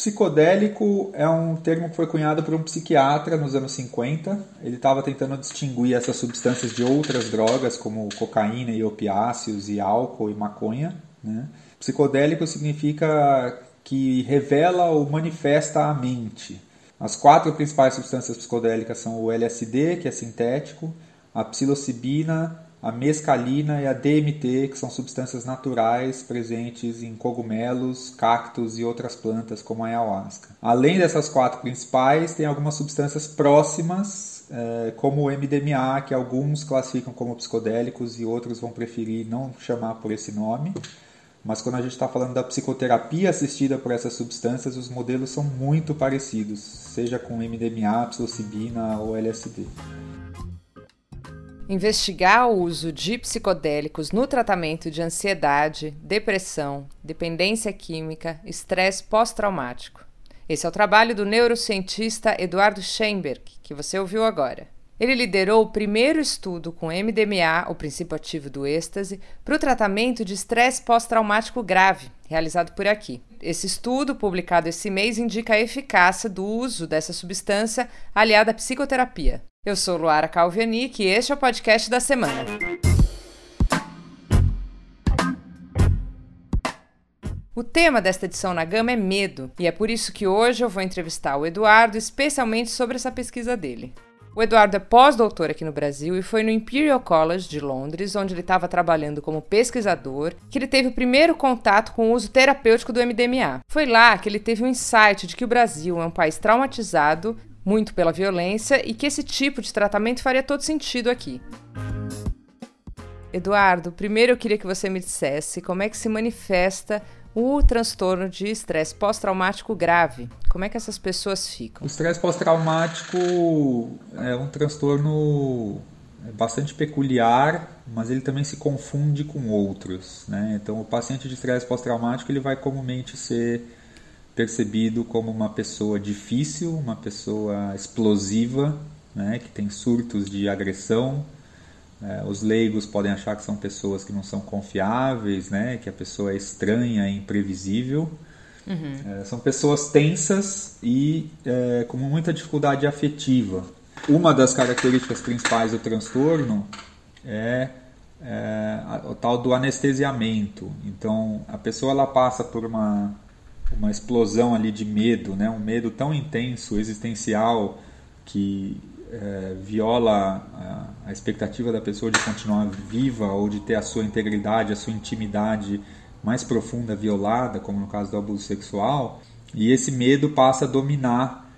Psicodélico é um termo que foi cunhado por um psiquiatra nos anos 50. Ele estava tentando distinguir essas substâncias de outras drogas, como cocaína e opiáceos, e álcool e maconha. Né? Psicodélico significa que revela ou manifesta a mente. As quatro principais substâncias psicodélicas são o LSD, que é sintético, a psilocibina, a mescalina e a DMT, que são substâncias naturais presentes em cogumelos, cactos e outras plantas, como a ayahuasca. Além dessas quatro principais, tem algumas substâncias próximas, é, como o MDMA, que alguns classificam como psicodélicos e outros vão preferir não chamar por esse nome. Mas quando a gente está falando da psicoterapia assistida por essas substâncias, os modelos são muito parecidos, seja com MDMA, psilocibina ou LSD. Investigar o uso de psicodélicos no tratamento de ansiedade, depressão, dependência química, estresse pós-traumático. Esse é o trabalho do neurocientista Eduardo Schemberg, que você ouviu agora. Ele liderou o primeiro estudo com MDMA, o princípio ativo do êxtase, para o tratamento de estresse pós-traumático grave, realizado por aqui. Esse estudo, publicado esse mês, indica a eficácia do uso dessa substância aliada à psicoterapia. Eu sou Luara Calvianic e este é o podcast da semana. O tema desta edição na Gama é medo, e é por isso que hoje eu vou entrevistar o Eduardo especialmente sobre essa pesquisa dele. O Eduardo é pós-doutor aqui no Brasil e foi no Imperial College de Londres, onde ele estava trabalhando como pesquisador, que ele teve o primeiro contato com o uso terapêutico do MDMA. Foi lá que ele teve um insight de que o Brasil é um país traumatizado muito pela violência e que esse tipo de tratamento faria todo sentido aqui. Eduardo, primeiro eu queria que você me dissesse como é que se manifesta o transtorno de estresse pós-traumático grave. Como é que essas pessoas ficam? O estresse pós-traumático é um transtorno bastante peculiar, mas ele também se confunde com outros. Né? Então, o paciente de estresse pós-traumático ele vai comumente ser percebido como uma pessoa difícil, uma pessoa explosiva, né, que tem surtos de agressão. É, os leigos podem achar que são pessoas que não são confiáveis, né, que a pessoa é estranha e imprevisível. Uhum. É, são pessoas tensas e é, com muita dificuldade afetiva. Uma das características principais do transtorno é, é o tal do anestesiamento. Então, a pessoa ela passa por uma uma explosão ali de medo, né? um medo tão intenso, existencial, que é, viola a, a, expectativa da pessoa de continuar viva ou de ter a sua integridade, a sua intimidade mais profunda violada, como no caso do abuso sexual, e esse medo passa a dominar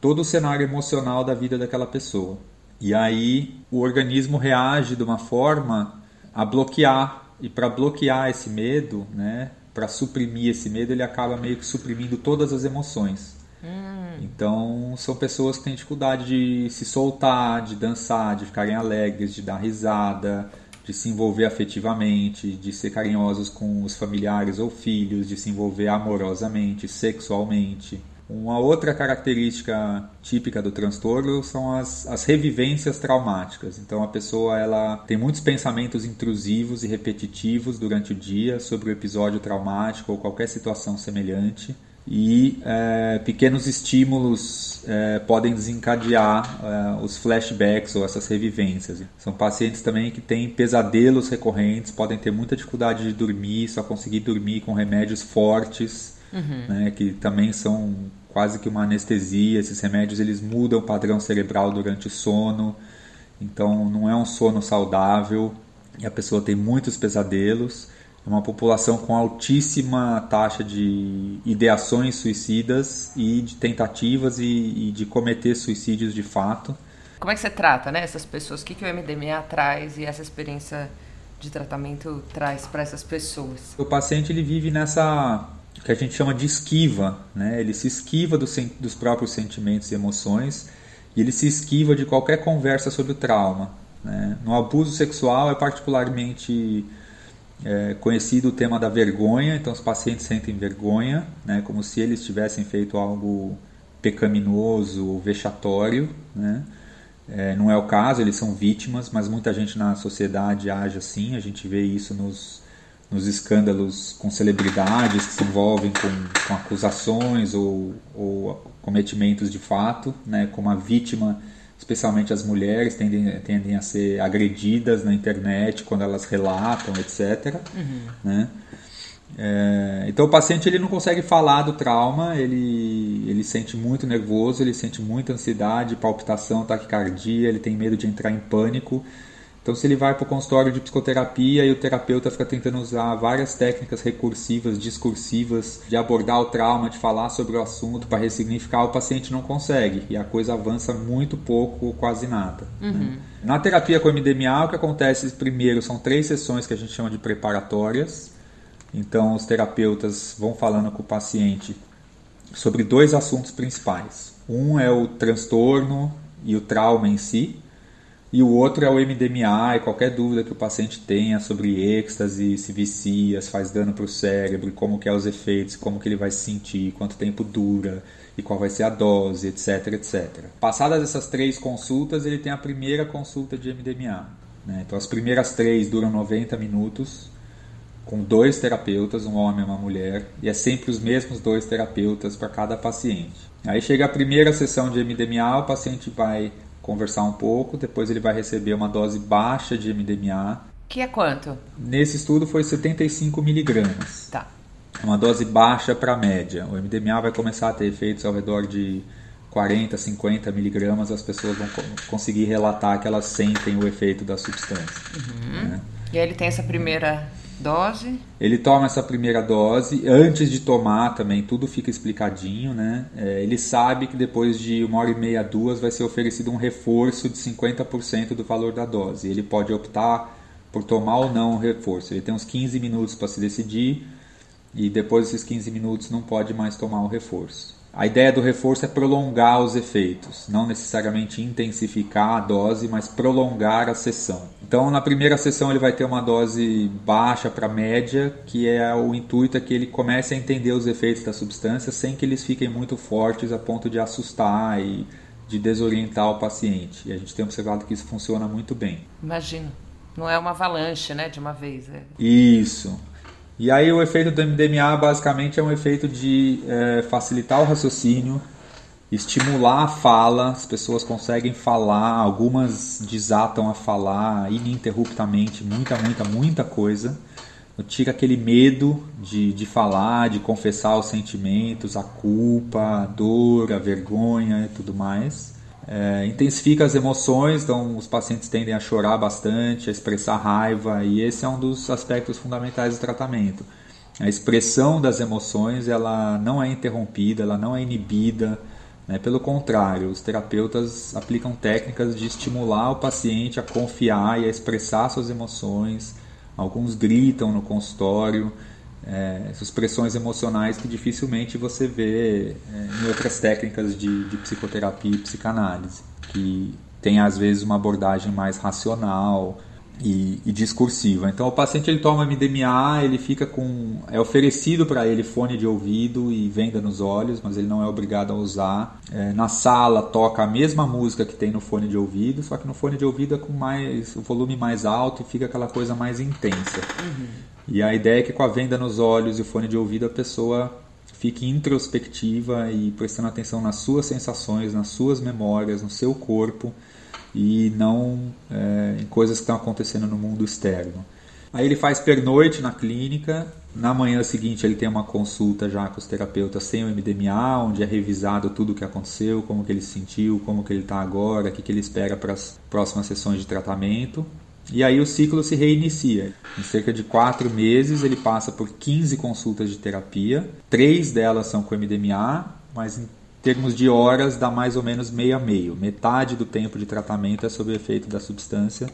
todo o cenário emocional da vida daquela pessoa. E aí o organismo reage de uma forma a bloquear, e para bloquear esse medo, né, para suprimir esse medo, ele acaba meio que suprimindo todas as emoções. Hum. Então, são pessoas que têm dificuldade de se soltar, de dançar, de ficarem alegres, de dar risada, de se envolver afetivamente, de ser carinhosos com os familiares ou filhos, de se envolver amorosamente, sexualmente. Uma outra característica típica do transtorno são as, as revivências traumáticas. Então a pessoa ela tem muitos pensamentos intrusivos e repetitivos durante o dia sobre o episódio traumático ou qualquer situação semelhante e é, pequenos estímulos é, podem desencadear é, os flashbacks ou essas revivências. São pacientes também que têm pesadelos recorrentes, podem ter muita dificuldade de dormir, só conseguir dormir com remédios fortes, uhum. né, que também são quase que uma anestesia. Esses remédios eles mudam o padrão cerebral durante o sono, então não é um sono saudável e a pessoa tem muitos pesadelos. É uma população com altíssima taxa de ideações suicidas e de tentativas e, e de cometer suicídios de fato. Como é que você trata né, essas pessoas? O que, que o MDMA traz e essa experiência de tratamento traz para essas pessoas? O paciente ele vive nessa que a gente chama de esquiva, né? Ele se esquiva do, dos próprios sentimentos e emoções e ele se esquiva de qualquer conversa sobre o trauma. Né? No abuso sexual é particularmente é, conhecido o tema da vergonha, então os pacientes sentem vergonha, né? Como se eles tivessem feito algo pecaminoso ou vexatório, né? É, não é o caso, eles são vítimas, mas muita gente na sociedade age assim, a gente vê isso nos nos escândalos com celebridades que se envolvem com, com acusações ou, ou, cometimentos de fato, né, como a vítima, especialmente as mulheres, tendem, tendem a ser agredidas na internet quando elas relatam, etc. Uhum. Né? É, então o paciente ele não consegue falar do trauma, ele, ele sente muito nervoso, ele sente muita ansiedade, palpitação, taquicardia, ele tem medo de entrar em pânico. Então, se ele vai para o consultório de psicoterapia e o terapeuta fica tentando usar várias técnicas recursivas, discursivas, de abordar o trauma, de falar sobre o assunto para ressignificar, o paciente não consegue e a coisa avança muito pouco ou quase nada. Né? Uhum. Né? Na terapia com MDMA, o que acontece primeiro são três sessões que a gente chama de preparatórias. Então, os terapeutas vão falando com o paciente sobre dois assuntos principais. Um é o transtorno e o trauma em si, e o outro é o MDMA e qualquer dúvida que o paciente tenha sobre êxtase, se vicia, se faz dano para o cérebro, como que é os efeitos, como que ele vai se sentir, quanto tempo dura e qual vai ser a dose, etc, etc. Passadas essas três consultas, ele tem a primeira consulta de MDMA. Né? Então as primeiras três duram 90 minutos, com dois terapeutas, um homem e uma mulher, e é sempre os mesmos dois terapeutas para cada paciente. Aí chega a primeira sessão de MDMA, o paciente vai conversar um pouco, depois ele vai receber uma dose baixa de MDMA. Que é quanto? Nesse estudo foi 75 miligramas. Tá. Uma dose baixa para média. O MDMA vai começar a ter efeitos ao redor de 40, 50 miligramas. As pessoas vão conseguir relatar que elas sentem o efeito da substância. Uhum. Né? E aí ele tem essa primeira dose? Ele toma essa primeira dose. Antes de tomar também, tudo fica explicadinho, né? É, ele sabe que depois de uma hora e meia, duas, vai ser oferecido um reforço de 50% do valor da dose. Ele pode optar por tomar ou não o reforço. Ele tem uns 15 minutos para se decidir e depois desses 15 minutos não pode mais tomar o reforço. A ideia do reforço é prolongar os efeitos, não necessariamente intensificar a dose, mas prolongar a sessão. Então, na primeira sessão, ele vai ter uma dose baixa para média, que é o intuito é que ele comece a entender os efeitos da substância sem que eles fiquem muito fortes a ponto de assustar e de desorientar o paciente. E a gente tem observado que isso funciona muito bem. Imagino. Não é uma avalanche, né, de uma vez. É. Isso. E aí o efeito do MDMA basicamente é um efeito de é, facilitar o raciocínio, estimular a fala, as pessoas conseguem falar, algumas desatam a falar ininterruptamente, muita, muita, muita coisa. Tira aquele medo de, de falar, de confessar os sentimentos, a culpa, a dor, a vergonha e tudo mais. É, intensifica as emoções, então os pacientes tendem a chorar bastante, a expressar raiva, e esse é um dos aspectos fundamentais do tratamento. A expressão das emoções ela não é interrompida, ela não é inibida, né? pelo contrário, os terapeutas aplicam técnicas de estimular o paciente a confiar e a expressar suas emoções. Alguns gritam no consultório, é, essas expressões emocionais que dificilmente você vê é, em outras técnicas de, de psicoterapia e psicanálise, que tem às vezes uma abordagem mais racional e, e, discursiva. Então o paciente ele toma MDMA, ele fica com é oferecido para ele fone de ouvido e venda nos olhos, mas ele não é obrigado a usar. É, na sala toca a mesma música que tem no fone de ouvido, só que no fone de ouvido é com mais o volume mais alto e fica aquela coisa mais intensa. Uhum. E a ideia é que com a venda nos olhos e o fone de ouvido a pessoa fique introspectiva e prestando atenção nas suas sensações, nas suas memórias, no seu corpo e não é, em coisas que estão acontecendo no mundo externo. Aí ele faz pernoite na clínica. Na manhã seguinte ele tem uma consulta já com os terapeutas sem o MDMA, onde é revisado tudo o que aconteceu, como que ele se sentiu, como que ele está agora, o que, que ele espera para as próximas sessões de tratamento. E aí o ciclo se reinicia. Em cerca de quatro meses ele passa por 15 consultas de terapia, três delas são com MDMA, mas em termos de horas dá mais ou menos meio a meio. Metade do tempo de tratamento é sob o efeito da substância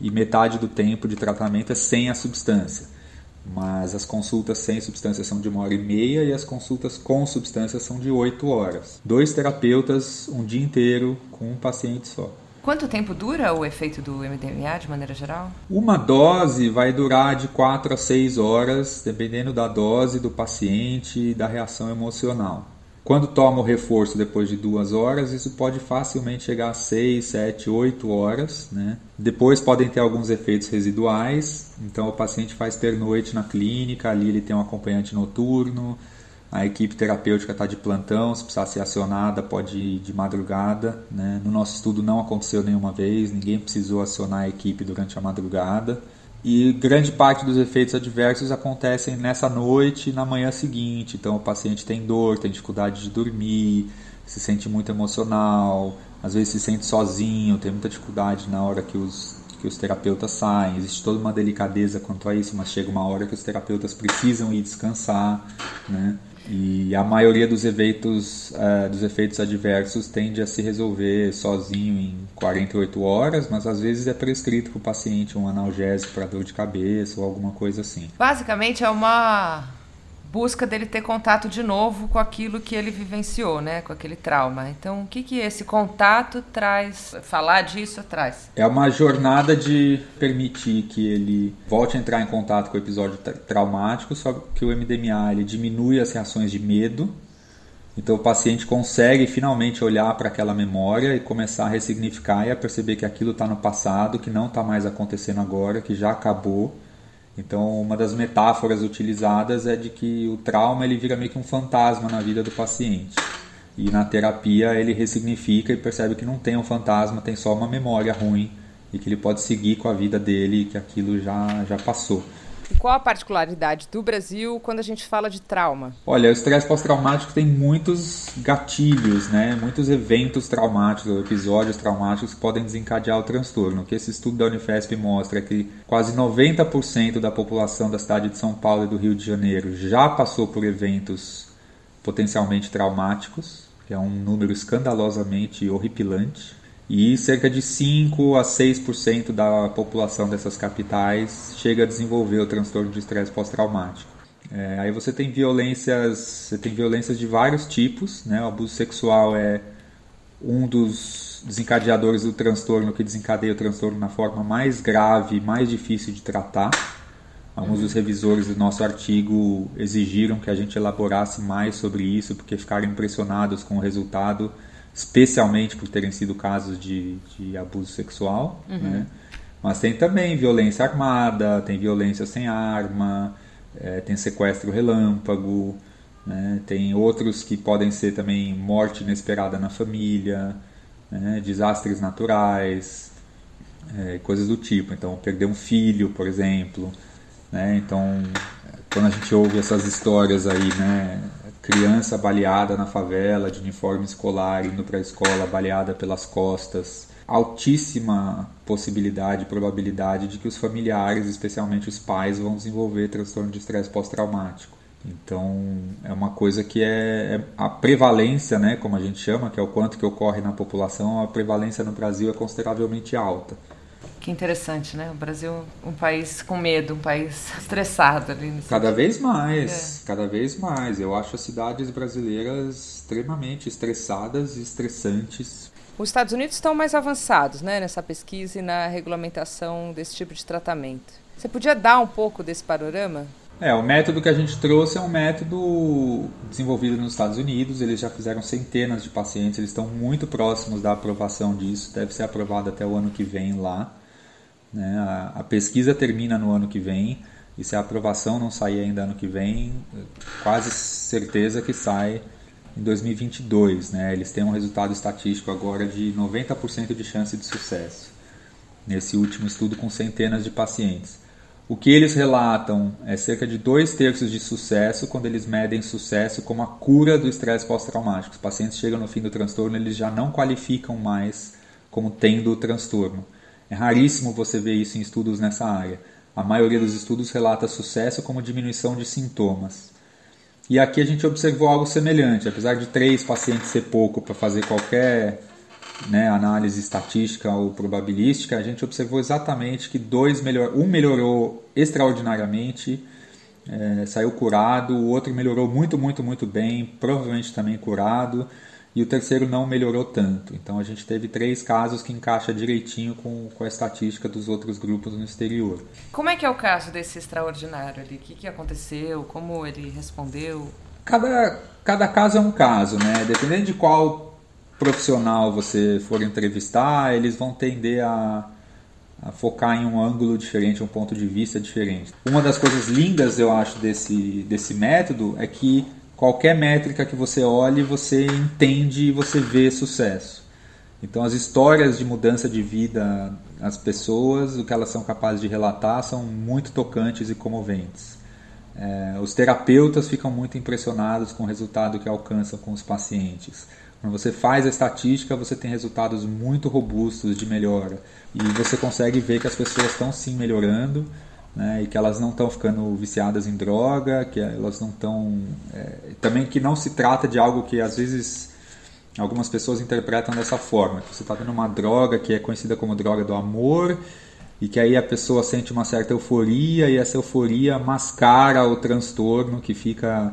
e metade do tempo de tratamento é sem a substância. Mas as consultas sem substância são de uma hora e meia e as consultas com substância são de oito horas. Dois terapeutas, um dia inteiro, com um paciente só. Quanto tempo dura o efeito do MDMA de maneira geral? Uma dose vai durar de 4 a 6 horas, dependendo da dose do paciente e da reação emocional. Quando toma o reforço depois de duas horas, isso pode facilmente chegar a 6, 7, 8 horas. Né? Depois podem ter alguns efeitos residuais, então o paciente faz pernoite na clínica, ali ele tem um acompanhante noturno, a equipe terapêutica está de plantão, se precisar ser acionada, pode ir de madrugada. Né? No nosso estudo não aconteceu nenhuma vez, ninguém precisou acionar a equipe durante a madrugada. E grande parte dos efeitos adversos acontecem nessa noite e na manhã seguinte. Então o paciente tem dor, tem dificuldade de dormir, se sente muito emocional, às vezes se sente sozinho, tem muita dificuldade na hora que os, que os terapeutas saem. Existe toda uma delicadeza quanto a isso, mas chega uma hora que os terapeutas precisam ir descansar, né? E a maioria dos efeitos, uh, dos efeitos adversos tende a se resolver sozinho em 48 horas, mas às vezes é prescrito para o paciente um analgésico para dor de cabeça ou alguma coisa assim. Basicamente é uma busca dele ter contato de novo com aquilo que ele vivenciou, né, com aquele trauma. Então, o que que esse contato traz? Falar disso traz? É uma jornada de permitir que ele volte a entrar em contato com o episódio tra traumático, só que o MDMA ele diminui as reações de medo. Então o paciente consegue finalmente olhar para aquela memória e começar a ressignificar e a perceber que aquilo está no passado, que não está mais acontecendo agora, que já acabou então, uma das metáforas utilizadas é de que o trauma ele vira meio que um fantasma na vida do paciente. E na terapia ele ressignifica e percebe que não tem um fantasma, tem só uma memória ruim e que ele pode seguir com a vida dele, que aquilo já já passou. E qual a particularidade do Brasil quando a gente fala de trauma? Olha, o estresse pós-traumático tem muitos gatilhos, né? muitos eventos traumáticos, episódios traumáticos que podem desencadear o transtorno. O que esse estudo da Unifesp mostra é que quase 90% da população da cidade de São Paulo e do Rio de Janeiro já passou por eventos potencialmente traumáticos, que é um número escandalosamente horripilante. E cerca de 5 a 6% da população dessas capitais chega a desenvolver o transtorno de estresse pós-traumático. É, aí você tem violências, você tem violências de vários tipos, né? O abuso sexual é um dos desencadeadores do transtorno que desencadeia o transtorno na forma mais grave, mais difícil de tratar. Alguns dos revisores do nosso artigo exigiram que a gente elaborasse mais sobre isso, porque ficaram impressionados com o resultado especialmente por terem sido casos de, de abuso sexual, uhum. né? Mas tem também violência armada, tem violência sem arma, é, tem sequestro relâmpago, né? tem outros que podem ser também morte inesperada na família, né? desastres naturais, é, coisas do tipo. Então, perder um filho, por exemplo. Né? Então, quando a gente ouve essas histórias aí, né? Criança baleada na favela, de uniforme escolar, indo para a escola baleada pelas costas. Altíssima possibilidade, probabilidade de que os familiares, especialmente os pais, vão desenvolver transtorno de estresse pós-traumático. Então, é uma coisa que é, é, a prevalência, né, como a gente chama, que é o quanto que ocorre na população, a prevalência no Brasil é consideravelmente alta. Que interessante, né? O Brasil, um país com medo, um país estressado ali. Cada vez mais, é. cada vez mais. Eu acho as cidades brasileiras extremamente estressadas e estressantes. Os Estados Unidos estão mais avançados, né, nessa pesquisa e na regulamentação desse tipo de tratamento. Você podia dar um pouco desse panorama? É, o método que a gente trouxe é um método desenvolvido nos Estados Unidos. Eles já fizeram centenas de pacientes, eles estão muito próximos da aprovação disso. Deve ser aprovado até o ano que vem lá. Né? A, a, pesquisa termina no ano que vem e se a aprovação não sair ainda ano que vem, quase certeza que sai em 2022. Né? Eles têm um resultado estatístico agora de 90% de chance de sucesso nesse último estudo com centenas de pacientes. O que eles relatam é cerca de dois terços de sucesso quando eles medem sucesso como a cura do estresse pós-traumático. Os pacientes chegam no fim do transtorno, eles já não qualificam mais como tendo o transtorno. É raríssimo você ver isso em estudos nessa área. A maioria dos estudos relata sucesso como diminuição de sintomas. E aqui a gente observou algo semelhante, apesar de três pacientes ser pouco para fazer qualquer né, análise estatística ou probabilística, a gente observou exatamente que dois melhor, um melhorou extraordinariamente, é, saiu curado, o outro melhorou muito, muito, muito bem, provavelmente também curado e o terceiro não melhorou tanto. Então a gente teve três casos que encaixa direitinho com, com a estatística dos outros grupos no exterior. Como é que é o caso desse extraordinário ali? O que, que aconteceu? Como ele respondeu? Cada, cada caso é um caso, né? Dependendo de qual profissional você for entrevistar, eles vão tender a, a focar em um ângulo diferente, um ponto de vista diferente. Uma das coisas lindas, eu acho, desse, desse método é que qualquer métrica que você olhe, você entende e você vê sucesso. Então, as histórias de mudança de vida, as pessoas, o que elas são capazes de relatar, são muito tocantes e comoventes. É, os terapeutas ficam muito impressionados com o resultado que alcançam com os pacientes. Quando você faz a estatística, você tem resultados muito robustos de melhora. E você consegue ver que as pessoas estão sim melhorando né, e que elas não estão ficando viciadas em droga, que elas não estão. É, também que não se trata de algo que às vezes algumas pessoas interpretam dessa forma: que você está tendo uma droga que é conhecida como droga do amor e que aí a pessoa sente uma certa euforia e essa euforia mascara o transtorno que fica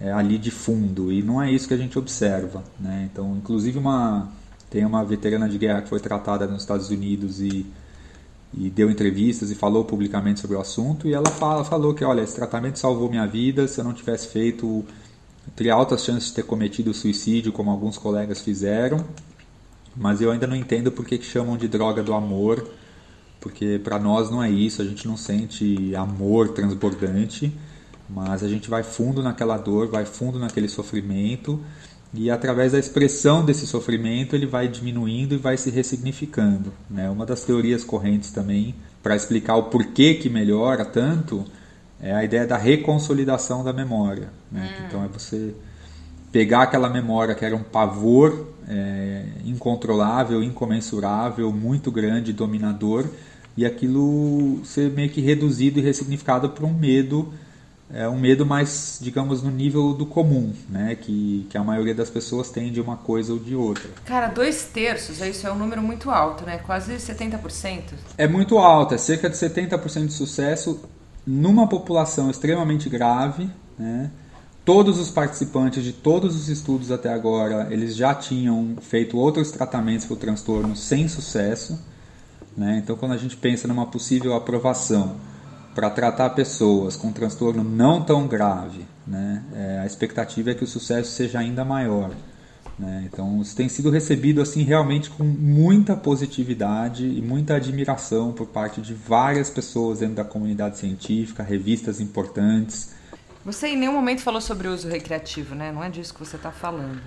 é, ali de fundo e não é isso que a gente observa, né? Então, inclusive uma tem uma veterana de guerra que foi tratada nos Estados Unidos e, e deu entrevistas e falou publicamente sobre o assunto e ela fala, falou que olha esse tratamento salvou minha vida se eu não tivesse feito teria altas chances de ter cometido suicídio como alguns colegas fizeram mas eu ainda não entendo por que chamam de droga do amor porque para nós não é isso, a gente não sente amor transbordante, mas a gente vai fundo naquela dor, vai fundo naquele sofrimento e através da expressão desse sofrimento ele vai diminuindo e vai se ressignificando. Né? Uma das teorias correntes também para explicar o porquê que melhora tanto é a ideia da reconsolidação da memória. Né? Hum. Então é você pegar aquela memória que era um pavor é, incontrolável, incomensurável, muito grande, dominador, e aquilo ser meio que reduzido e ressignificado para um medo, é, um medo mais, digamos, no nível do comum, né? Que, que a maioria das pessoas tem de uma coisa ou de outra. Cara, dois terços, isso é um número muito alto, né? Quase 70%. É muito alto, é cerca de 70% de sucesso numa população extremamente grave, né? Todos os participantes de todos os estudos até agora, eles já tinham feito outros tratamentos para o transtorno sem sucesso. Né? Então, quando a gente pensa numa possível aprovação para tratar pessoas com transtorno não tão grave, né? É, a expectativa é que o sucesso seja ainda maior. Né? Então, isso tem sido recebido assim realmente com muita positividade e muita admiração por parte de várias pessoas dentro da comunidade científica, revistas importantes. Você em nenhum momento falou sobre o uso recreativo, né? Não é disso que você está falando.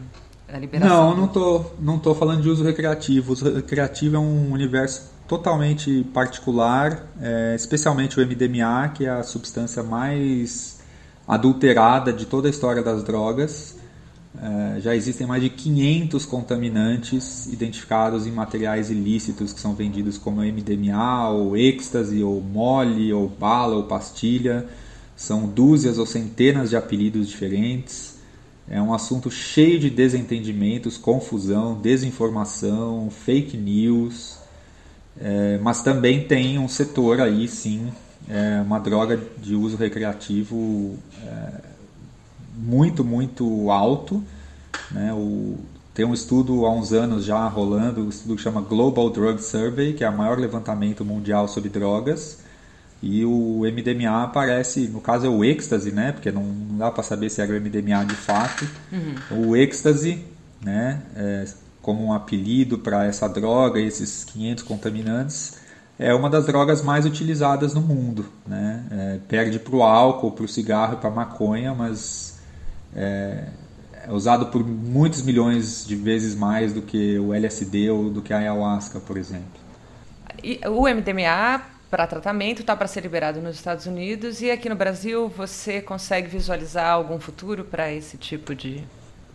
Não, não tô, não tô falando de uso recreativo. O uso recreativo é um universo totalmente particular, é, especialmente o MDMA, que é a substância mais adulterada de toda a história das drogas. É, já existem mais de 500 contaminantes identificados em materiais ilícitos que são vendidos como MDMA, ou êxtase, ou mole, ou bala, ou pastilha. São dúzias ou centenas de apelidos diferentes. É um assunto cheio de desentendimentos, confusão, desinformação, fake news. É, mas também tem um setor aí, sim, é, uma droga de uso recreativo é, muito, muito alto. Né? O, tem um estudo há uns anos já rolando, um estudo que chama Global Drug Survey, que é o maior levantamento mundial sobre drogas. E o MDMA aparece, no caso é o êxtase, né? Porque não, não dá para saber se era o MDMA de fato. Uhum. O êxtase, né? É, como um apelido para essa droga, esses 500 contaminantes, é uma das drogas mais utilizadas no mundo. Né? É, perde para o álcool, para o cigarro e para a maconha, mas é, é, usado por muitos milhões de vezes mais do que o LSD ou do que a ayahuasca, por exemplo. E o MDMA para tratamento está para ser liberado nos Estados Unidos e aqui no Brasil você consegue visualizar algum futuro para esse tipo de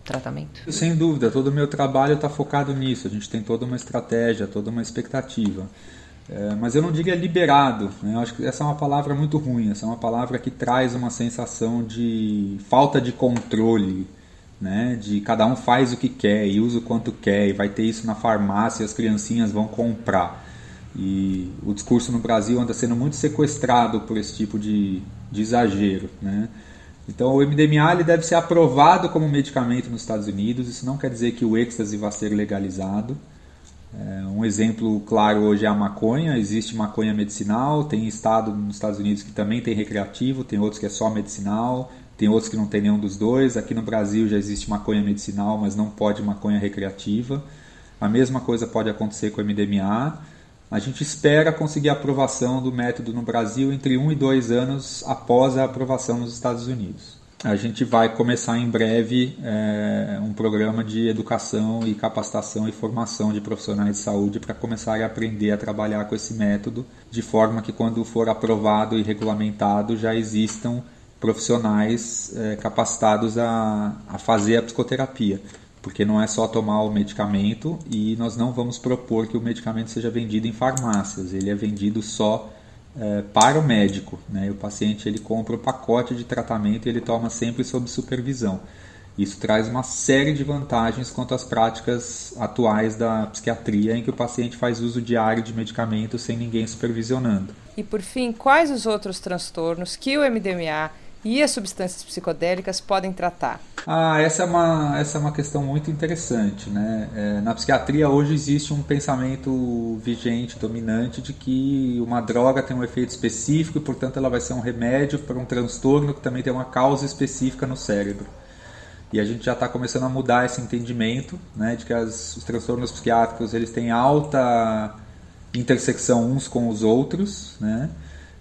tratamento? Sem dúvida, todo o meu trabalho está focado nisso. A gente tem toda uma estratégia, toda uma expectativa. É, mas eu não diria liberado. Né? Eu acho que essa é uma palavra muito ruim. Essa é uma palavra que traz uma sensação de falta de controle. Né? De cada um faz o que quer e usa o quanto quer e vai ter isso na farmácia e as criancinhas vão comprar. E o discurso no Brasil anda sendo muito sequestrado por esse tipo de, de exagero. Né? Então, o MDMA deve ser aprovado como medicamento nos Estados Unidos. Isso não quer dizer que o êxtase vai ser legalizado. É, um exemplo claro hoje é a maconha. Existe maconha medicinal, tem estado nos Estados Unidos que também tem recreativo, tem outros que é só medicinal. tem outros que não tem nenhum dos dois. Aqui no Brasil já existe maconha medicinal, mas não pode maconha recreativa. A mesma coisa pode acontecer com o MDMA. A gente espera conseguir a aprovação do método no Brasil entre um e dois anos após a aprovação nos Estados Unidos. A gente vai começar em breve é, um programa de educação e capacitação e formação de profissionais de saúde para começar a aprender a trabalhar com esse método, de forma que quando for aprovado e regulamentado já existam profissionais é, capacitados a, a fazer a psicoterapia porque não é só tomar o medicamento e nós não vamos propor que o medicamento seja vendido em farmácias, ele é vendido só é, para o médico. Né? O paciente ele compra o pacote de tratamento e ele toma sempre sob supervisão. Isso traz uma série de vantagens quanto às práticas atuais da psiquiatria, em que o paciente faz uso diário de medicamentos sem ninguém supervisionando. E por fim, quais os outros transtornos que o MDMA e as substâncias psicodélicas podem tratar? Ah, essa é uma, essa é uma questão muito interessante. Né? É, na psiquiatria hoje existe um pensamento vigente, dominante, de que uma droga tem um efeito específico e, portanto, ela vai ser um remédio para um transtorno que também tem uma causa específica no cérebro. E a gente já está começando a mudar esse entendimento, né, de que as, os transtornos psiquiátricos eles têm alta intersecção uns com os outros, né?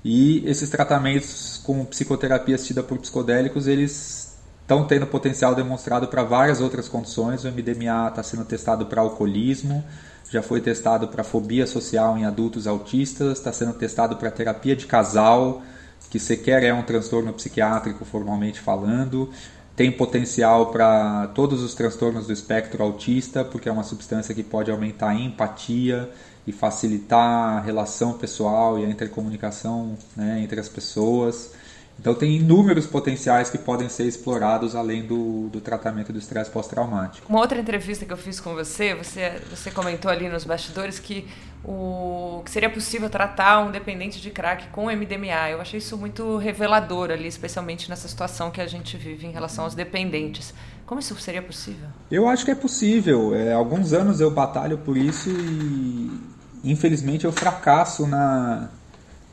E esses tratamentos com psicoterapia assistida por psicodélicos, eles estão tendo potencial demonstrado para várias outras condições. O MDMA está sendo testado para alcoolismo, já foi testado para fobia social em adultos autistas, está sendo testado para terapia de casal, que sequer é um transtorno psiquiátrico formalmente falando. Tem potencial para todos os transtornos do espectro autista, porque é uma substância que pode aumentar a empatia e facilitar a relação pessoal e a intercomunicação né, entre as pessoas. Então tem inúmeros potenciais que podem ser explorados além do, do tratamento do estresse pós-traumático. Uma outra entrevista que eu fiz com você, você, você comentou ali nos bastidores que, o, que seria possível tratar um dependente de crack com MDMA. Eu achei isso muito revelador ali, especialmente nessa situação que a gente vive em relação aos dependentes. Como isso seria possível? Eu acho que é possível. É, alguns anos eu batalho por isso e infelizmente eu fracasso na,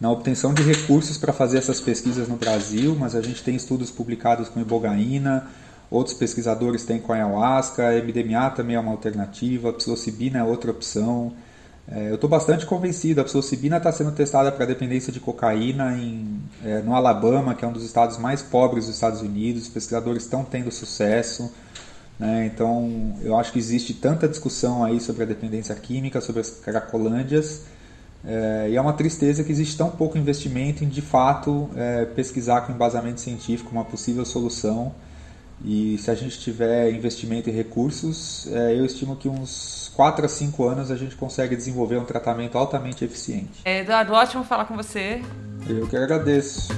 na obtenção de recursos para fazer essas pesquisas no Brasil, mas a gente tem estudos publicados com ibogaína, outros pesquisadores têm com ayahuasca, MDMA também é uma alternativa, psilocibina é outra opção. É, eu estou bastante convencido, a psilocibina está sendo testada para dependência de cocaína em, é, no Alabama, que é um dos estados mais pobres dos Estados Unidos, os pesquisadores estão tendo sucesso. Né? Então, eu acho que existe tanta discussão aí sobre a dependência química, sobre as cracolândias, é, e é uma tristeza que existe tão pouco investimento em, de fato, é, pesquisar com embasamento científico uma possível solução. E se a gente tiver investimento e recursos, é, eu estimo que uns 4 a 5 anos a gente consegue desenvolver um tratamento altamente eficiente. Eduardo, ótimo falar com você. Eu que agradeço.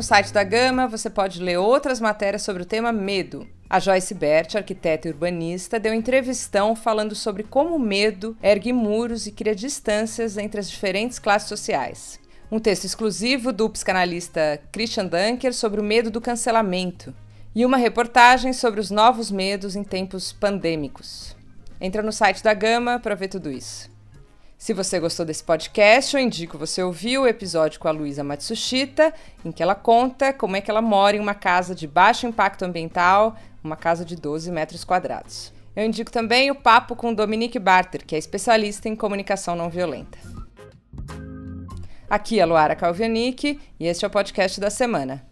No site da Gama você pode ler outras matérias sobre o tema medo. A Joyce Bert, arquiteta e urbanista, deu entrevistão falando sobre como o medo ergue muros e cria distâncias entre as diferentes classes sociais. Um texto exclusivo do psicanalista Christian Dunker sobre o medo do cancelamento. E uma reportagem sobre os novos medos em tempos pandêmicos. Entra no site da Gama para ver tudo isso. Se você gostou desse podcast, eu indico você ouvir o episódio com a Luísa Matsushita, em que ela conta como é que ela mora em uma casa de baixo impacto ambiental, uma casa de 12 metros quadrados. Eu indico também o papo com Dominique Barter, que é especialista em comunicação não violenta. Aqui é Luara Calvianic e este é o podcast da semana.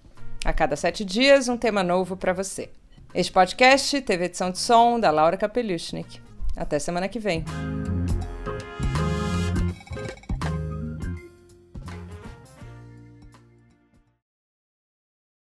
A cada sete dias, um tema novo para você. Este podcast teve edição de som da Laura Kapelushnik. Até semana que vem.